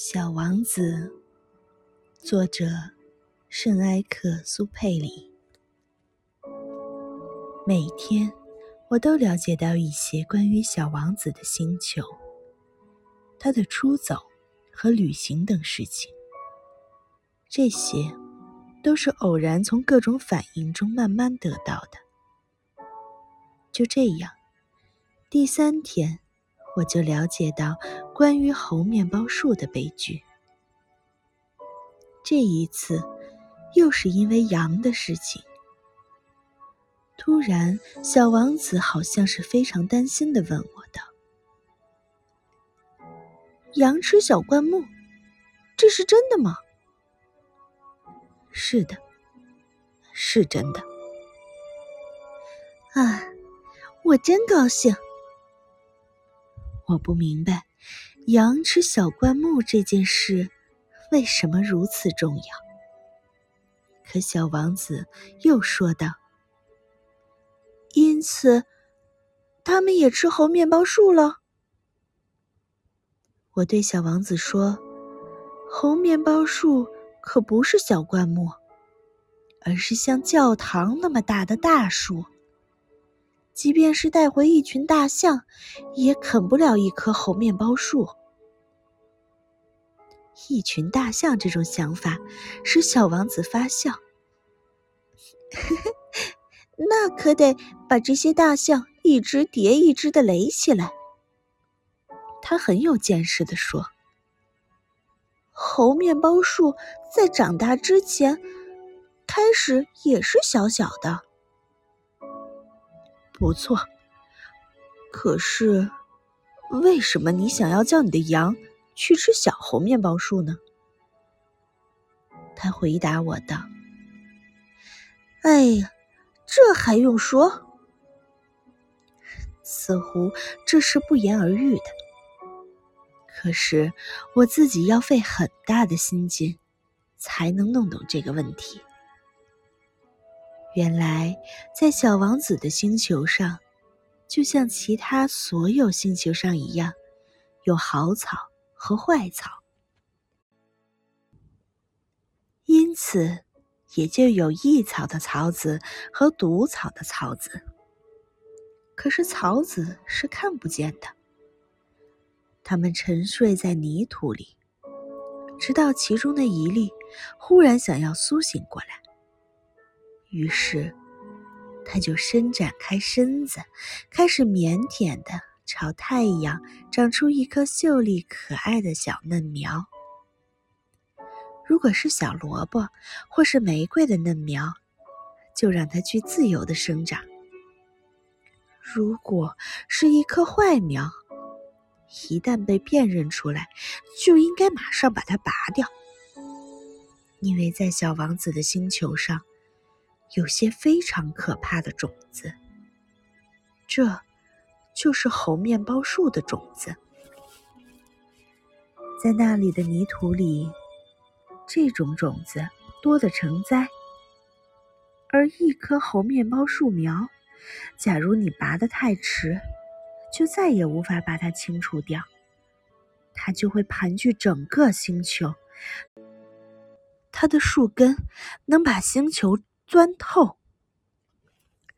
小王子，作者圣埃克苏佩里。每天，我都了解到一些关于小王子的星球、他的出走和旅行等事情。这些都是偶然从各种反应中慢慢得到的。就这样，第三天。我就了解到关于猴面包树的悲剧。这一次，又是因为羊的事情。突然，小王子好像是非常担心的问我道：“羊吃小灌木，这是真的吗？”“是的，是真的。”啊，我真高兴。我不明白，羊吃小灌木这件事为什么如此重要。可小王子又说道：“因此，他们也吃猴面包树了。”我对小王子说：“猴面包树可不是小灌木，而是像教堂那么大的大树。”即便是带回一群大象，也啃不了一棵猴面包树。一群大象这种想法使小王子发笑。那可得把这些大象一只叠一只的垒起来。他很有见识的说：“猴面包树在长大之前，开始也是小小的。”不错，可是为什么你想要叫你的羊去吃小猴面包树呢？他回答我道：“哎呀，这还用说？似乎这是不言而喻的。可是我自己要费很大的心劲，才能弄懂这个问题。”原来，在小王子的星球上，就像其他所有星球上一样，有好草和坏草，因此也就有益草的草籽和毒草的草籽。可是草籽是看不见的，它们沉睡在泥土里，直到其中的一粒忽然想要苏醒过来。于是，他就伸展开身子，开始腼腆的朝太阳长出一颗秀丽可爱的小嫩苗。如果是小萝卜或是玫瑰的嫩苗，就让它去自由的生长；如果是一棵坏苗，一旦被辨认出来，就应该马上把它拔掉，因为在小王子的星球上。有些非常可怕的种子，这就是猴面包树的种子。在那里的泥土里，这种种子多得成灾。而一棵猴面包树苗，假如你拔得太迟，就再也无法把它清除掉，它就会盘踞整个星球。它的树根能把星球。钻透。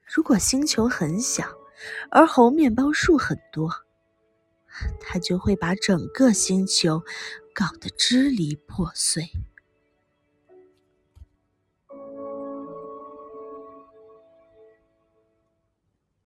如果星球很小，而猴面包树很多，它就会把整个星球搞得支离破碎。